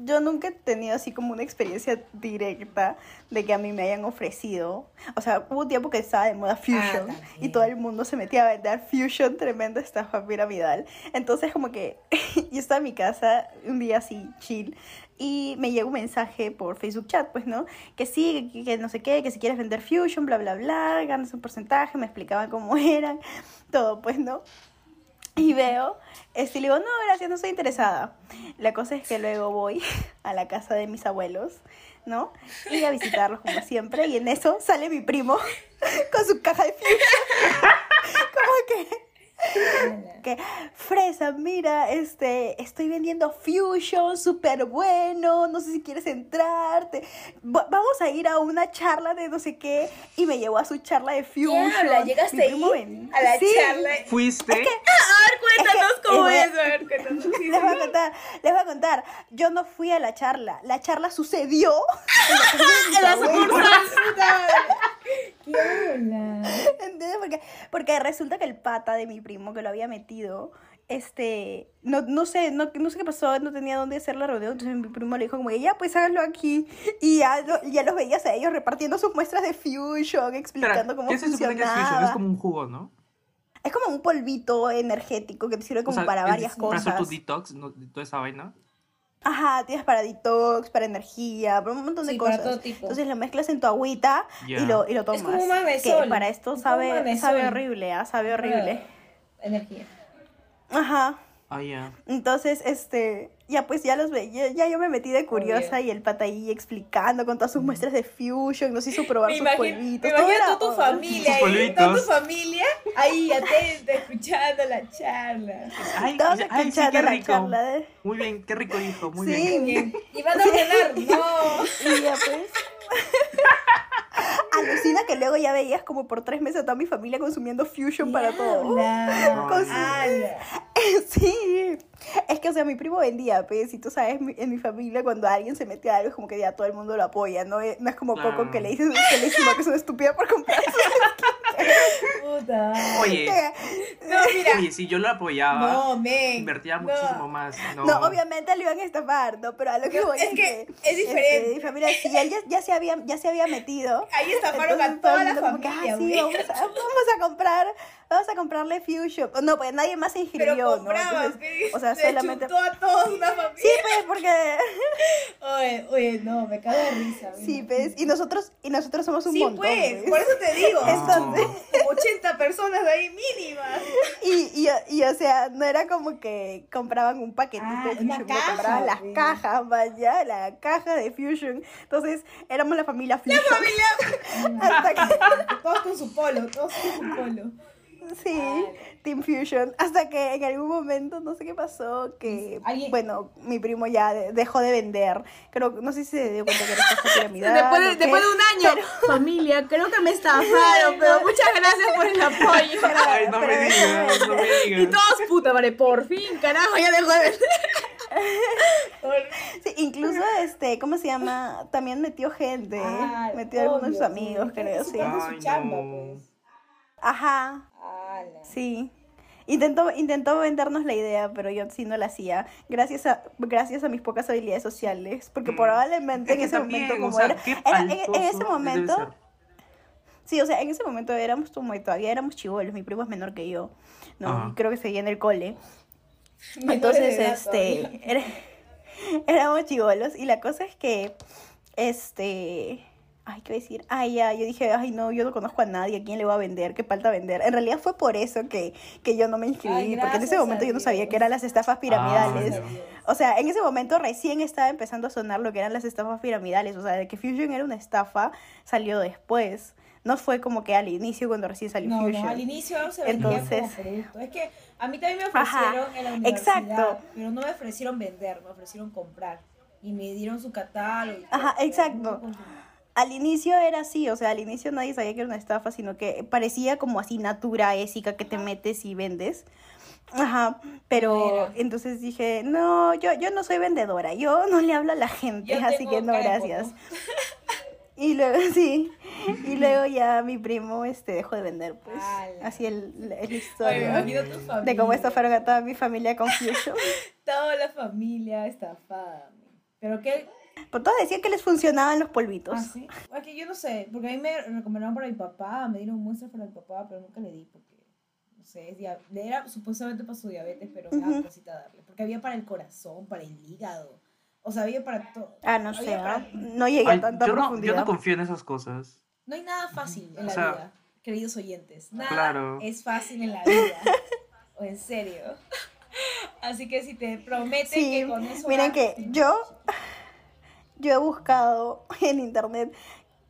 yo nunca he tenido así como una experiencia directa de que a mí me hayan ofrecido. O sea, hubo un tiempo que estaba de moda Fusion también. y todo el mundo se metía a vender Fusion, tremenda estafa piramidal. Entonces, como que yo estaba en mi casa un día así, chill. Y me llegó un mensaje por Facebook Chat, pues, ¿no? Que sí, que, que no sé qué, que si quieres vender Fusion, bla, bla, bla, ganas un porcentaje, me explicaban cómo eran, todo, pues, ¿no? Y veo, este, y le digo, no, gracias, no estoy interesada. La cosa es que luego voy a la casa de mis abuelos, ¿no? Y a visitarlos como siempre. Y en eso sale mi primo con su caja de fusion. Como que, que, Fresa, mira, este, estoy vendiendo fusion, súper bueno, no sé si quieres entrarte. Va- Vamos a ir a una charla de no sé qué. Y me llevó a su charla de ¿Qué fusion. habla? ¿Llegaste ahí? A la Sí. charla. ¿Fuiste? Ver, cuéntanos cómo es-. A ver, cuéntanos. Les voy a contar, les voy a contar. Yo no fui a la charla. La charla sucedió en la. ¿Entiendes? Porque, porque resulta que el pata de mi primo que lo había metido, este, no, no sé, no, no sé qué pasó, no tenía dónde hacer la reunión, entonces mi primo le dijo como que ya pues háganlo aquí y ya, lo- ya los veías a ellos repartiendo sus muestras de fusion, explicando Espera, cómo ¿Qué se supone que es funcionaba. Fusion? Es como un jugo, ¿no? Es como un polvito energético que te sirve O como sea, para es varias Para hacer tu cosas. detox, ¿no? toda esa vaina. Ajá, tienes para detox, para energía, para un montón de Sí, para cosas. todo tipo. Entonces lo mezclas en tu agüita y, lo, y lo tomas. como un magnesol. Que para esto Es como un sabe, sabe horrible, ¿ah? Sabe horrible. Energía. Ajá. Ah, ya. Entonces, este, ya pues ya los ve, ya, yo me metí de curiosa y el pata ahí explicando con todas sus muestras de fusion, nos hizo probar Me sus imagino, polvitos. me imagino era- tu familia ahí, toda tu familia ahí atenta, escuchando la charla. Ay, Todos ay, sí, qué la rico. charla de- Muy bien, qué rico hijo, muy Sí. bien. Bien. Y van a ordenar, no. Y ya pues. Alucina que luego ya veías como por tres meses a toda mi familia consumiendo fusion para todo. Ala. Sí, es que, o sea, mi primo vendía, pues, y tú sabes, mi- en mi familia cuando alguien se mete a algo es como que ya todo el mundo lo apoya, no es, no es como Claro. Coco que le dices que le dice que es una estúpida por comprar Puta. Oye, No, mira. oye, si yo lo apoyaba, No, invertía no. muchísimo más. No, No, obviamente le iban a estafar, ¿no? Pero a lo que No, voy es que es diferente. este, mi familia, sí, él ya, ya se había, ya se había metido. Ahí estafaron Entonces, a toda la como que, familia, ah, sí, vamos a, vamos a comprar, vamos a comprarle Fusion. No, pues nadie más se inscribió, Pero ¿no? compraban, Entonces, o sea, Le solamente... chutó a todos una familia. Sí, pues, porque... Oye, oye, no, me cago de risa. Sí, men. pues, y nosotros, y nosotros somos un Sí, montón, pues, pues. por eso te digo. Entonces- Como 80 personas de ahí mínimas. Y, y, y, o sea, no era como que compraban un paquetito Ah, de Fusion, no, caja, compraban las pues. cajas, vaya, la caja de Fusion. Entonces, éramos la familia Fusion. Hasta que, Todos con su polo, todos con su polo. Sí, Team Fusion. Hasta que en algún momento, no sé qué pasó, que, Alguien- bueno, mi primo ya de- dejó de vender. Creo, no sé si se dio cuenta que era piramidal. Después de, después de un año. Familia, creo que me estafaron, pero muchas gracias por el apoyo. Ay, no me digas, no me Y digas. todos, puta madre, por fin, carajo, ya dejó de vender. Sí, incluso, este, ¿cómo se llama? También metió gente, metió a algunos de sus amigos, sí. creo, sí. Ay, su chamba, no. pues. Ajá, Ala. sí. Intentó, intentó vendernos la idea, pero yo sí no la hacía. Gracias a, gracias a mis pocas habilidades sociales. Porque Mm. probablemente en Es ese también, momento, o como sea, era, en, en ese momento, sí, o sea, en ese momento éramos como todavía éramos chivolos. Mi primo es menor que yo, no, Ajá. Creo que seguía en el cole. Entonces, este, era- éramos chivolos y la cosa es que, este, ay, ¿qué voy a decir? Ay, ya, yo dije, ay, no, yo no conozco a nadie, ¿a quién le voy a vender? ¿Qué falta vender? En realidad fue por eso que, que yo no me inscribí, Ay, porque en ese momento yo no sabía que eran las estafas piramidales. Ah, Dios. O sea, en ese momento recién estaba empezando a sonar lo que eran las estafas piramidales. O sea, de que Fusion era una estafa, salió después. No fue como que al inicio cuando recién salió No, Fusion. no, al inicio se vendía Entonces- como. Es que a mí también me Ajá, ofrecieron en la universidad, exacto. pero no me ofrecieron vender, me ofrecieron comprar. Y me dieron su catálogo. Ajá, exacto. Al inicio era así, o sea, al inicio nadie sabía que era una estafa, sino que parecía como asignatura ésica que te metes y vendes. Ajá, pero entonces dije, no, yo, yo no soy vendedora, yo no le hablo a la gente, Yo así que no, gracias. Y luego, sí, y luego ya mi primo este, dejó de vender, pues, Ala. así el, el- historia de cómo estafaron a toda mi familia con Fusion. Toda la familia estafada. Pero qué, Por todos decían que les funcionaban los polvitos. Ah, sí. Aquí yo no sé, porque a mí me recomendaron para mi papá, me dieron muestras para mi papá, pero nunca le di porque, no sé, es dia- era supuestamente para su diabetes, pero me da Ujú. cosita darle. Porque había para el corazón, para el hígado, o sea, había para todo. Ah, no sé, para- no llegué Ay, a tanta yo, no, yo profundidad. no confío en esas cosas. No hay nada fácil en la O sea- vida, queridos oyentes. Nada Claro. es fácil en la vida. o en serio. Así que si te prometen Sí, que con eso. miren vas- que yo, yo he buscado en internet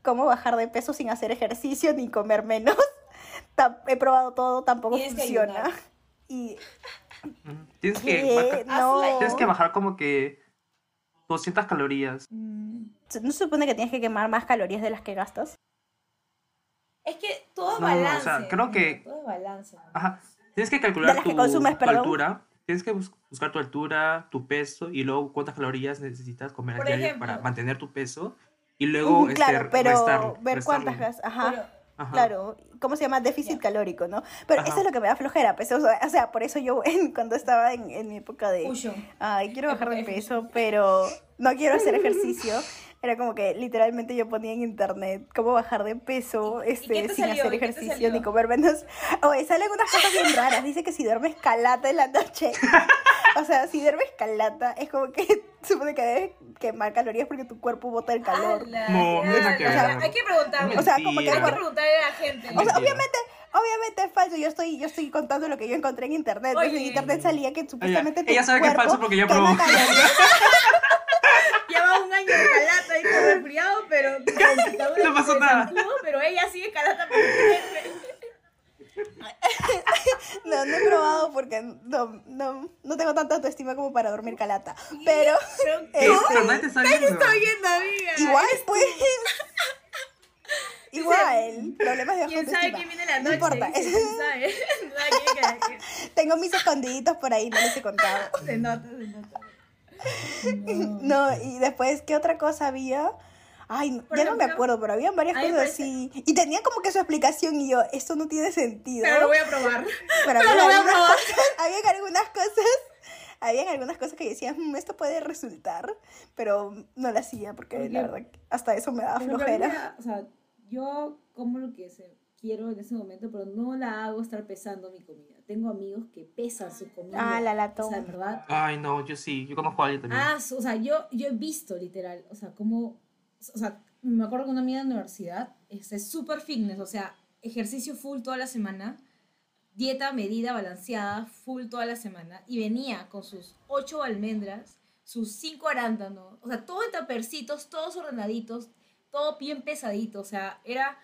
cómo bajar de peso sin hacer ejercicio ni comer menos. He probado todo, tampoco funciona. Y Ujú. Tienes que, bajar, no. tienes que bajar como que 200 calorías. Mm, ¿No se supone que tienes que quemar más calorías de las que gastas? Es que todo es No, o sea, balance. creo que- Todo es balance. Ajá. Tienes que calcular las que tu, consumes, tu perdón. altura. Tienes que bus- buscar tu altura, tu peso y luego cuántas calorías necesitas comer al diario ejemplo. para mantener tu peso. Y luego este, claro, pero restar- ver restarlo. cuántas. Ajá. Pero- Ajá. Claro, ¿cómo se llama? Déficit calórico, ¿no? Pero Ajá. eso es lo que me da flojera, pues, o sea, o sea, por eso yo en- cuando estaba en, en mi época de, ay, quiero bajar de peso, pero no quiero hacer ejercicio, era como que literalmente yo ponía en internet cómo bajar de peso ¿Y- y este, sin salió? hacer ¿Y qué te ejercicio ni comer menos. Oye, salen unas cosas bien raras, dice que si duermes calata en la noche, o sea, si duermes calata es como que supone que debes quemar calorías porque tu cuerpo bota el calor. No, ver. Hay que preguntarle. O sea, como que hay que preguntarle a la gente. O sea, obviamente, obviamente es falso. Yo estoy, yo estoy contando lo que yo encontré en internet. Entonces, en Oye. internet salía que supuestamente tu Ella sabe que es cuerpo falso porque ya quema probó. Lleva un año de calata y con resfriado, pero No pasó nada. pero ella sigue calata No, no he probado porque no, no, no tengo tanta autoestima como para dormir calata. Pero pero ¿Qué? Este- Pero nadie te está viendo. estoy viendo, amiga. igual, pues. Igual, problemas de baja ¿Quién sabe autoestima. quién viene la No importa. Dice, ¿Quién sabe? No, ¿quién que- Tengo mis escondiditos por ahí, no les he contado. Se nota, se nota. No, y después, ¿qué otra cosa había? Ay, Por ya no me acuerdo, pero habían varias cosas parece- así. Y tenía como que su explicación y yo, esto no tiene sentido. Pero lo voy a probar. Pero pero había lo voy a algunas probar. cosas, habían algunas cosas, habían algunas cosas que decían, "Mm, esto puede resultar, pero no lo hacía porque la verdad que hasta eso me daba Pero flojera. realidad, o sea, yo como lo que se- quiero en ese momento, pero no la hago estar pesando mi comida. Tengo amigos que pesan su comida. Ah, la O latón. sea, en verdad. Ay, no, yo sí. Yo conozco a alguien también. Ah, o sea, yo, yo he visto literal, o sea, como, o sea, me acuerdo que una amiga de la universidad es es súper fitness, o sea, ejercicio full toda la semana, dieta medida, balanceada, full toda la semana, y venía con sus ocho almendras, sus cinco arándanos, o sea, todo en tapercitos, todos ordenaditos, todo bien pesadito, o sea, era,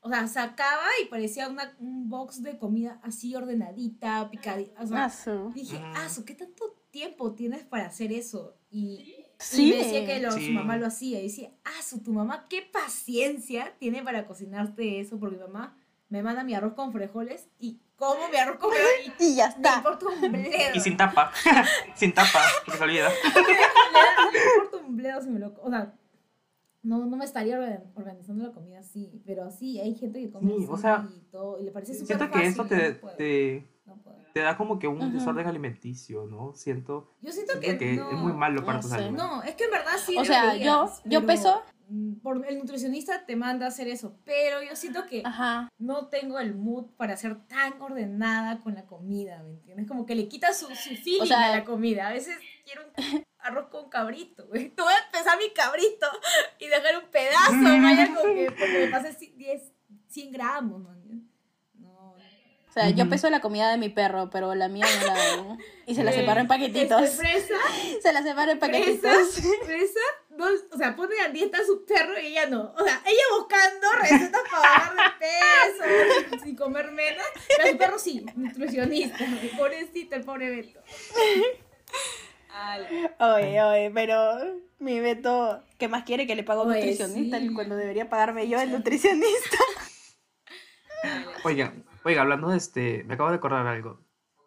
o sea, sacaba y parecía una, un box de comida así ordenadita, picadita, o sea, Ah. Dije, Ujú. ah, ¿qué tanto tiempo tienes para hacer eso? Y, Sí. y me decía que lo- Sí. su mamá lo hacía. Y decía, ah, su, tu mamá, qué paciencia tiene para cocinarte eso. Porque mi mamá me manda mi arroz con frijoles y como mi arroz con frijoles y Y ya me está. importa un bledo. Y sin tapa. sin tapa, porque se olvida. me importa un bledo si me lo... O sea, no, no me estaría organ- organizando la comida así. Pero sí, hay gente que come Sí, así o sea, y todo. Y le parece súper Siento fácil. que eso y te, no puedo, te, no te da como que un desorden alimenticio, ¿no? Siento, Yo siento siento que, que no. es muy malo para no tu sé. salud. No, es que en verdad sí. O sea, deberías, yo- yo peso- mm, Por el nutricionista te manda a hacer eso, pero yo siento que Ajá. no tengo el mood para ser tan ordenada con la comida, ¿me entiendes? Como que le quita su, su feeling O sea- a la comida. A veces quiero un arroz con cabrito, güey. Te voy a pesar mi cabrito y dejar un pedazo, vaya, como que porque me pasé 10, 100 gramos, man. No. O sea, yo peso la comida de mi perro, pero la mía no la hago. Y se la separo en paquetitos. este, fresa, Se la separo en Fresa, paquetitos. fresa, no, o sea, pone a dieta a su perro y ella no. O sea, ella buscando recetas para bajar de peso, sin comer menos. Pero su perro sí, nutricionista. Pobrecito, el pobre Beto. Oye, oye, pero mi Beto, ¿qué más quiere que le pago a un Oye, nutricionista sí. cuando debería pagarme yo el nutricionista? Oigan, oiga, hablando de este, me acabo de acordar algo.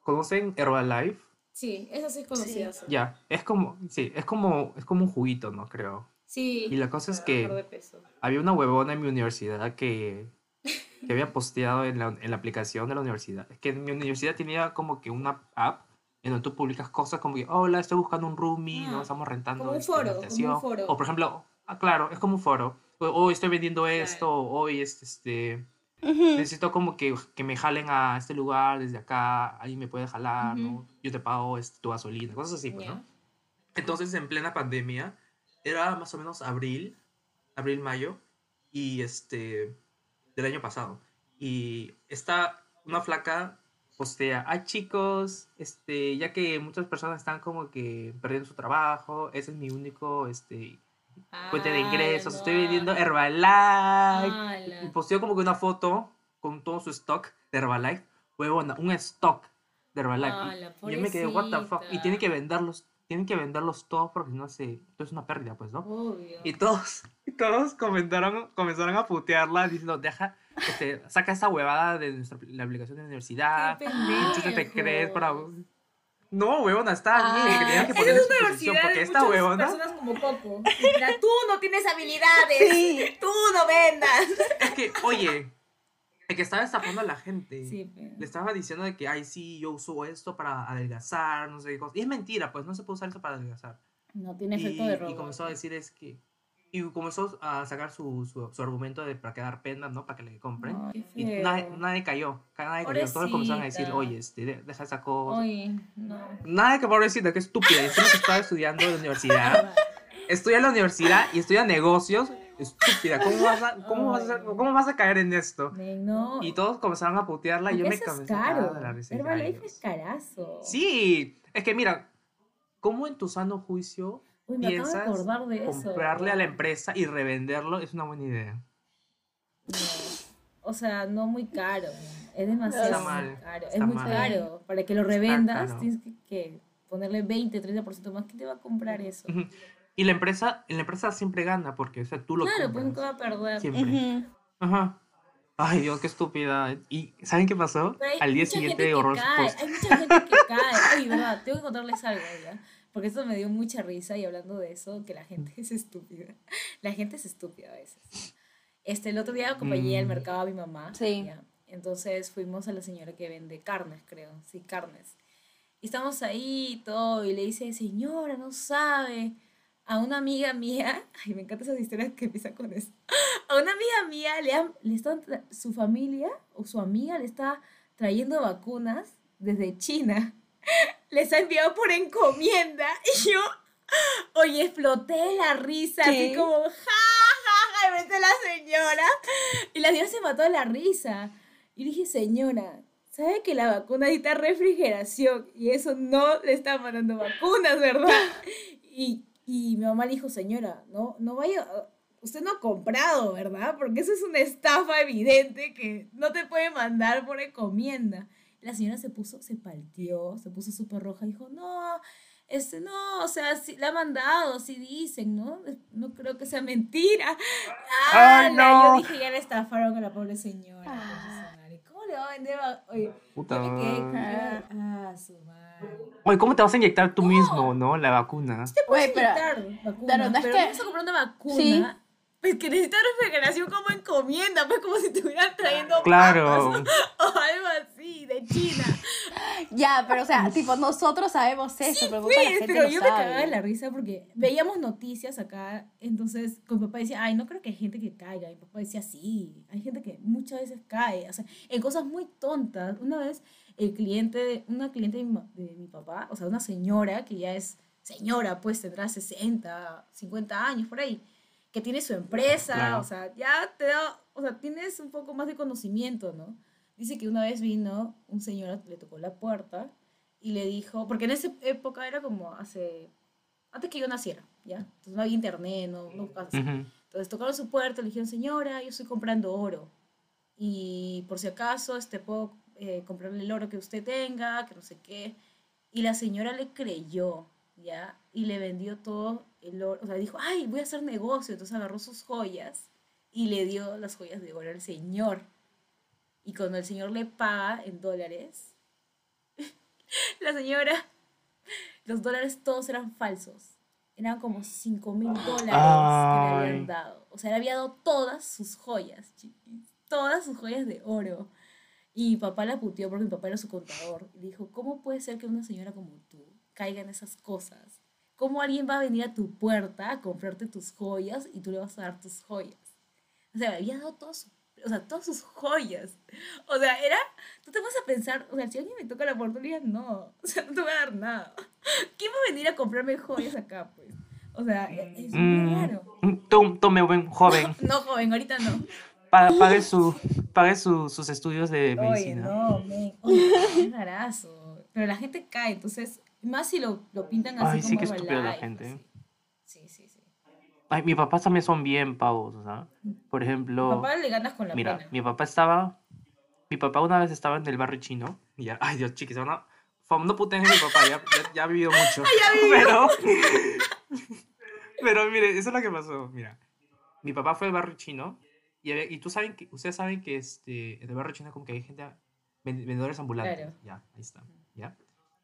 ¿Conocen Herbalife? Sí, esa sí es conocida. Sí. Ya, es como, sí, es como, es como un juguito, ¿no? Creo. Sí. Y la cosa es que peso. había una huevona en mi universidad que, que había posteado en la, en la aplicación de la universidad. Es que en mi universidad tenía como que una app en donde tú publicas cosas como que, hola, estoy buscando un roomie, Ah, ¿no? Estamos rentando como un este, foro, como un habitación". foro. O por ejemplo, ah, claro, es como un foro. "Hoy estoy vendiendo esto, hoy este, este, necesito como que, que me jalen a este lugar desde acá, alguien me puede jalar, ¿no? Ujú. Yo te pago este, tu gasolina, cosas así, pues, Ya. ¿no? Entonces, en plena pandemia, era más o menos abril, abril, mayo, y este, del año pasado. Y está una flaca postea, ay chicos, este, ya que muchas personas están como que perdiendo su trabajo, ese es mi único, este, fuente de Ah, ingresos, no. estoy vendiendo Herbalife. Ala. Y posteó como que una foto con todo su stock de Herbalife. Huevona, un stock de Herbalife. Y- Ala, y yo me quedé, what the fuck. Y tienen que venderlos, tienen que venderlos todos porque si no esto es una pérdida, pues, ¿no? Obvio. Y todos, y todos comentaron, comenzaron a putearla diciendo, deja, este, saca esa huevada de nuestra, la aplicación de la universidad. Qué ¿Qué te crees para...? No, huevona, está Ah, bien, que tenían que Esa poner es una universidad porque de esta huevona... personas como Coco. Mira, tú no tienes habilidades. Sí. Tú no vendas. Es que, oye, el que estaba estafando a la gente. Sí, pero- Le estaba diciendo de que, ay, sí, yo uso esto para adelgazar, no sé qué cosa. Y es mentira, pues no se puede usar eso para adelgazar. No tiene Y, efecto de robo. y comenzó a decir es que... Y comenzó a sacar su, su, su argumento de para quedar pena, ¿no? Para que le compren. Ay, y nadie, nadie cayó. Nadie cayó. Todos comenzaron a decir, oye, este, de- deja esa cosa. Oye, no. Nada que pobrecita, que estúpida. Encima que estaba estudiando en la universidad. Estudia en la universidad y estudia negocios estúpida, ¿cómo vas a, cómo vas a, cómo vas a caer en esto? No. Y todos comenzaron a putearla y yo me caro. de la risa. Herbalife es carazo. Sí, es que mira, ¿cómo en tu sano juicio Uy, me acabo de piensas acordar de eso. comprarle a la empresa y revenderlo? Es una buena idea. No. O sea, no muy caro. Es demasiado Está mal, caro. está es muy mal. caro. Para que lo revendas, tienes que, que ponerle 20, 30% más. ¿Quién te va a comprar eso? Y la empresa, la empresa siempre gana porque o sea, tú lo Claro, pues nunca va a perder. Siempre. Ujú. Ajá. Ay, Dios, qué estúpida. ¿Y saben qué pasó? Al día siguiente que horror. Hay mucha gente que cae. Ay, verdad, tengo que contarles algo ya. Porque eso me dio mucha risa y hablando de eso, que la gente es estúpida. La gente es estúpida a veces. Este, el otro día acompañé al Mm. mercado a mi mamá. Sí. ya. Entonces fuimos a la señora que vende carnes, creo. Sí, carnes. Y estamos ahí y todo, y le dice, señora, no sabe. A una amiga mía, ay, me encantan esas historias que empiezan con eso. A una amiga mía, le, han- le están su familia o su amiga le está trayendo vacunas desde China. Les ha enviado por encomienda. Y yo, oye, exploté la risa, así como, ja, ja, ja, y vete la señora. Y la señora se mató de la risa. Y dije, señora, ¿sabe que la vacuna necesita refrigeración? Y eso no le está mandando vacunas, ¿verdad? Y, y mi mamá le dijo, señora, no, no vaya, usted no ha comprado, ¿verdad? Porque eso es una estafa evidente que no te puede mandar por encomienda. La señora se puso, se palteó, se puso súper roja, dijo, no, este, no, o sea, sí, la ha mandado, así dicen, ¿no? No creo que sea mentira. ¡Ay, ¡Hala! no! Yo dije, ya le estafaron a la pobre señora. Ah. ¿Cómo le va a vender? Oye, Puta Ah, su madre. Oye, ¿cómo te vas a inyectar tú mismo, no? La vacuna. Güey, pero inyectar vacuna, claro, no es pero que- no vas a comprar una vacuna. Sí. Pues que necesita refrigeración como encomienda, pues como si estuvieran trayendo Claro. papas o algo así de China. ya, pero o sea, tipo, nosotros sabemos eso, pero poca la Pues, gente pero lo yo me sabe. cagaba de la risa porque veíamos noticias acá, entonces con mi papá decía, ay, no creo que hay gente que caiga. Y mi papá decía, sí, hay gente que muchas veces cae, o sea, en cosas muy tontas. Una vez el cliente, una cliente de mi, ma- de mi papá, o sea, una señora que ya es señora, pues tendrá 60, 50 años por ahí, que tiene su empresa, Claro. o sea, ya te da, o sea, tienes un poco más de conocimiento, ¿no? Dice que una vez vino un señor, le tocó la puerta y le dijo, porque en esa época era como hace, antes que yo naciera, ¿ya? Entonces no había internet, no, no cosas así. Ujú. Entonces tocaron su puerta, le dijeron, señora, yo estoy comprando oro. Y por si acaso, este, puedo eh, comprarle el oro que usted tenga, que no sé qué. Y la señora le creyó, ¿ya? Y le vendió todo el oro. O sea, dijo, ay, voy a hacer negocio. Entonces agarró sus joyas y le dio las joyas de oro al señor. Y cuando el señor le paga en dólares, la señora, los dólares todos eran falsos. Eran como 5 mil dólares que le habían dado. O sea, le había dado todas sus joyas, chiquis. Todas sus joyas de oro. Y mi papá la puteó porque mi papá era su contador. Y dijo, ¿cómo puede ser que una señora como tú caiga en esas cosas? ¿Cómo alguien va a venir a tu puerta a comprarte tus joyas y tú le vas a dar tus joyas? O sea, había dado todas sus- o sea, todas sus joyas. O sea, era, tú te vas a pensar, o sea, si alguien me toca la diría, no, o sea, no te voy a dar nada. ¿Quién va a venir a comprarme joyas acá, pues? O sea, es muy Mm, raro. Tom- Tome, buen joven, No, joven, ahorita no. pa- pague, su, pague su- sus estudios de Oye, medicina. no, men. Oye, es rarazo. Pero la gente cae, entonces, más si lo, lo pintan así Ay, como sí, qué estúpida la gente. así. Sí, sí, sí. Ay, mis papás también son bien pavos, o sea. Por ejemplo, Papá le ganas con la mira, pena. mi papá estaba. Mi papá una vez estaba en el barrio chino. Y ya, ay Dios, chiquis, fam- no puten a mi papá, ya, ya, ya ha vivido mucho. Pero. pero mire, eso es lo que pasó. Mira, mi papá fue al barrio chino. Y, había- y tú saben que, ustedes saben que este, en el barrio chino como que hay gente, ven- vendedores ambulantes. Claro. Ya, ahí está. ¿ya?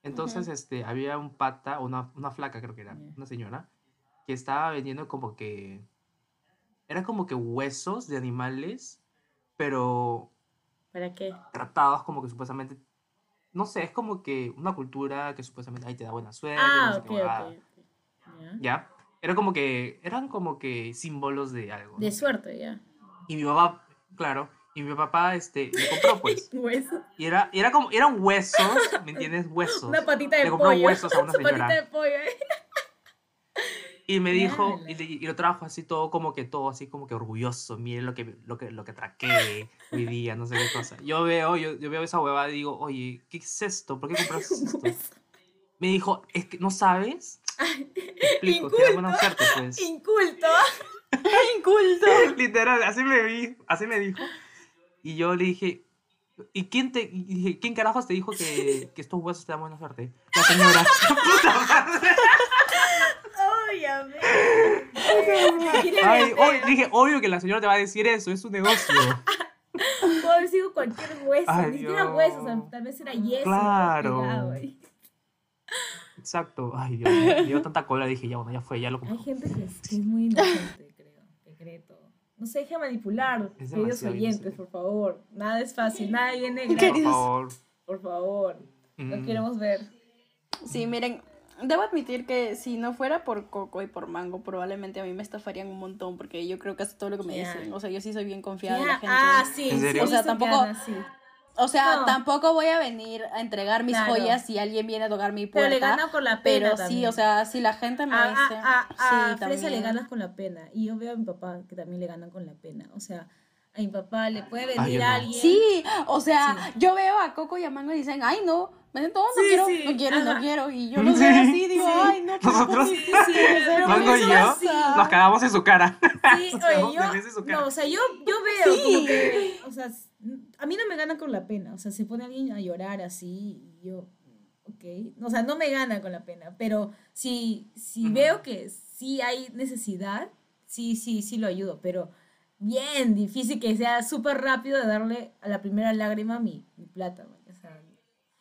Entonces, este, había un pata, una, una flaca creo que era, Ya. una señora, que estaba vendiendo como que... Era como que huesos de animales, pero ¿Para qué? tratados como que supuestamente... No sé, es como que una cultura que supuestamente ahí te da buena suerte. no Ah, sé ok, qué huevada, ok. ok. Ya. Era como que... Eran como que símbolos de algo. De ¿no? suerte, ya. Y mi papá, claro, y mi papá, este, le compró pues. Hueso. Y era, y era como, eran huesos, ¿me entiendes? Huesos. Una patita de Le compró pollo. huesos a una patita de pollo. ¿eh? Y me dijo, y, le- lo trajo así todo como que todo así como que orgulloso, miren lo que lo que lo que traqué hoy día, no sé qué cosa. Yo veo, yo, yo veo esa huevada y digo, "Oye, ¿qué es esto? ¿Por qué compraste esto?" Me dijo, "Es que no sabes." Te explico, da buena suerte, pues. Inculto. Inculto. Literal, así me vi, así me dijo. Y yo le dije, ¿y quién te y dije, quién carajos te dijo que, que estos huesos te dan buena suerte? La señora. Puta madre. Ver. Ay, ob- dije, obvio que la señora te va a decir eso, es su negocio. Puedo haber sido cualquier hueso, Ay, ni siquiera Dios. hueso, o sea, tal vez era yeso. Claro. Exacto. Ay, Dios mío, me dio tanta cola, dije, ya bueno, ya fue, ya lo Hay compré. gente que es, que es muy inocente, creo, que cree todo. No se deje manipular, Es queridos oyentes, inocente. por favor. Nada es fácil, nada viene Por gratis. favor. Por favor, lo Mm. queremos ver. Sí, miren, debo admitir que si no fuera por Coco y por Mango, probablemente a mí me estafarían un montón, porque yo creo casi todo lo que me dicen. O sea, yo sí soy bien confiada en la gente. ah, sí, ¿En serio? O sea, que tampoco- sí. O sea, No. tampoco voy a venir a entregar mis Claro. joyas si alguien viene a tocar mi Pero puerta. le gana con la pena Pero sí, o sea, si la gente me A, dice. a, a, a Fresa le ganas con la pena. Y yo veo a mi papá que también le ganan con la pena. O sea, a mi papá le puede venir no. alguien. Sí, o sea, Sí. yo veo a Coco y a Mango y dicen, ay, no, me dicen, no, no Sí, quiero, sí, no quiero, ajá. no quiero. Y yo lo Sí, veo así, digo, sí. ay, no, pero Nosotros- pero Mango y yo. Nos cagamos en su cara. Sí, oye, yo, no, o sea, yo, yo veo Sí. como que, o sea, a mí no me gana con la pena, o sea, se pone alguien a llorar así y yo, ok, o sea, no me gana con la pena, pero si, si veo que sí hay necesidad, sí, sí, sí lo ayudo, pero bien difícil que sea súper rápido de darle a la primera lágrima mi, mi plata, man, o sea,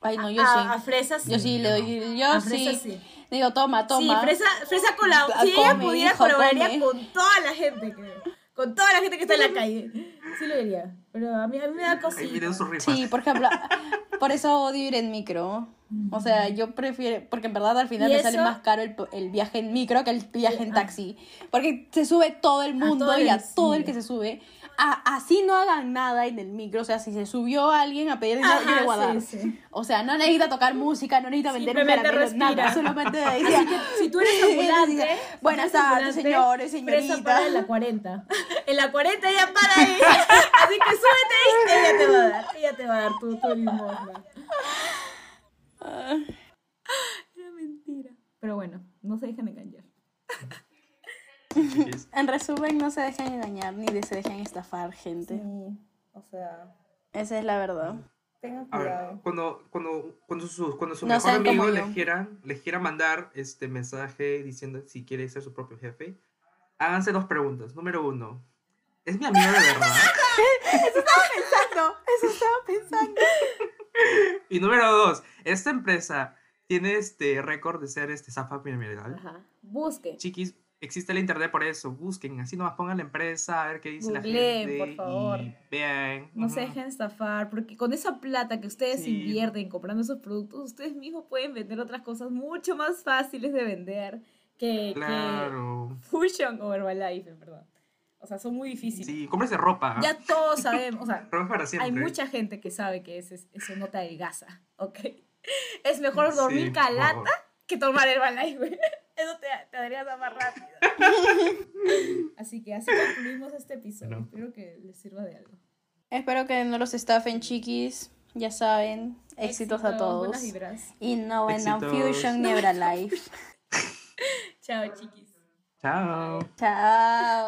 Ay, no, yo a, sí. a fresas Yo sí le doy, yo A sí. Fresa sí. Digo, toma, toma. Sí, Fresa, Fresa. Ah, Si ella come, pudiera, colaboraría con toda la gente, creo. Con toda la gente que está en la calle. Sí lo diría. Pero a mí, a mí me da cosita. Sí, por ejemplo, por eso odio ir en micro. O sea, yo prefiero, porque en verdad al final ¿Y me sale más caro el, el viaje en micro que el viaje en ah. taxi. Porque se sube todo el mundo todo y a el- todo el que se sube. A- así no hagan nada en el micro. O sea, si se subió alguien a pedir dinero, yo le voy a dar. sí, sí. O sea, no necesita tocar música, no necesita vender un Simplemente caramelo, nada. Solamente Así decía, que si tú eres ambulante. Buenas tardes, señores, señorita. para en la 40. En la 40 ella para ahí. Así que súbete ahí. Ella te va a dar. Ella te va a dar tu, tu limosna. Era mentira. Pero bueno, no se dejen engañar. En resumen, no se dejen engañar ni se dejen estafar, gente. Sí. O sea, Esa es la verdad. tengan A ver, cuidado. cuando, cuando, cuando su, cuando su No mejor amigo les quiera, les quiera mandar este mensaje diciendo si quiere ser su propio jefe, háganse dos preguntas. Número uno, ¿es mi amigo de verdad? Pensando, eso estaba pensando. y número dos, ¿esta empresa tiene este récord de ser este zafa piramidal? Ajá. Busque. Chiquis, existe el internet por eso, busquen, así nomás pongan la empresa, a ver qué dice Googleen, la gente. por favor. Y vean. No se dejen estafar, porque con esa plata que ustedes Sí. invierten comprando esos productos, ustedes mismos pueden vender otras cosas mucho más fáciles de vender que, Claro. que Fusion o Herbalife, verdad. O sea, son muy difíciles. Sí, cómprese ropa. Ya todos sabemos, o sea, Ropa para siempre. hay mucha gente que sabe que ese, eso no te adelgaza, ¿ok? Es mejor dormir Sí, calata que tomar Herbalife, güey. Eso te, te adelgaza más rápido. Así que así concluimos este episodio. Bueno. Espero que les sirva de algo. Espero que no los estafen, chiquis. Ya saben, éxitos a Éxito, todos. Buenas vibras. Y no Éxitos. Fusion ni Herbalife. Chao, chiquis. Chao. Chao.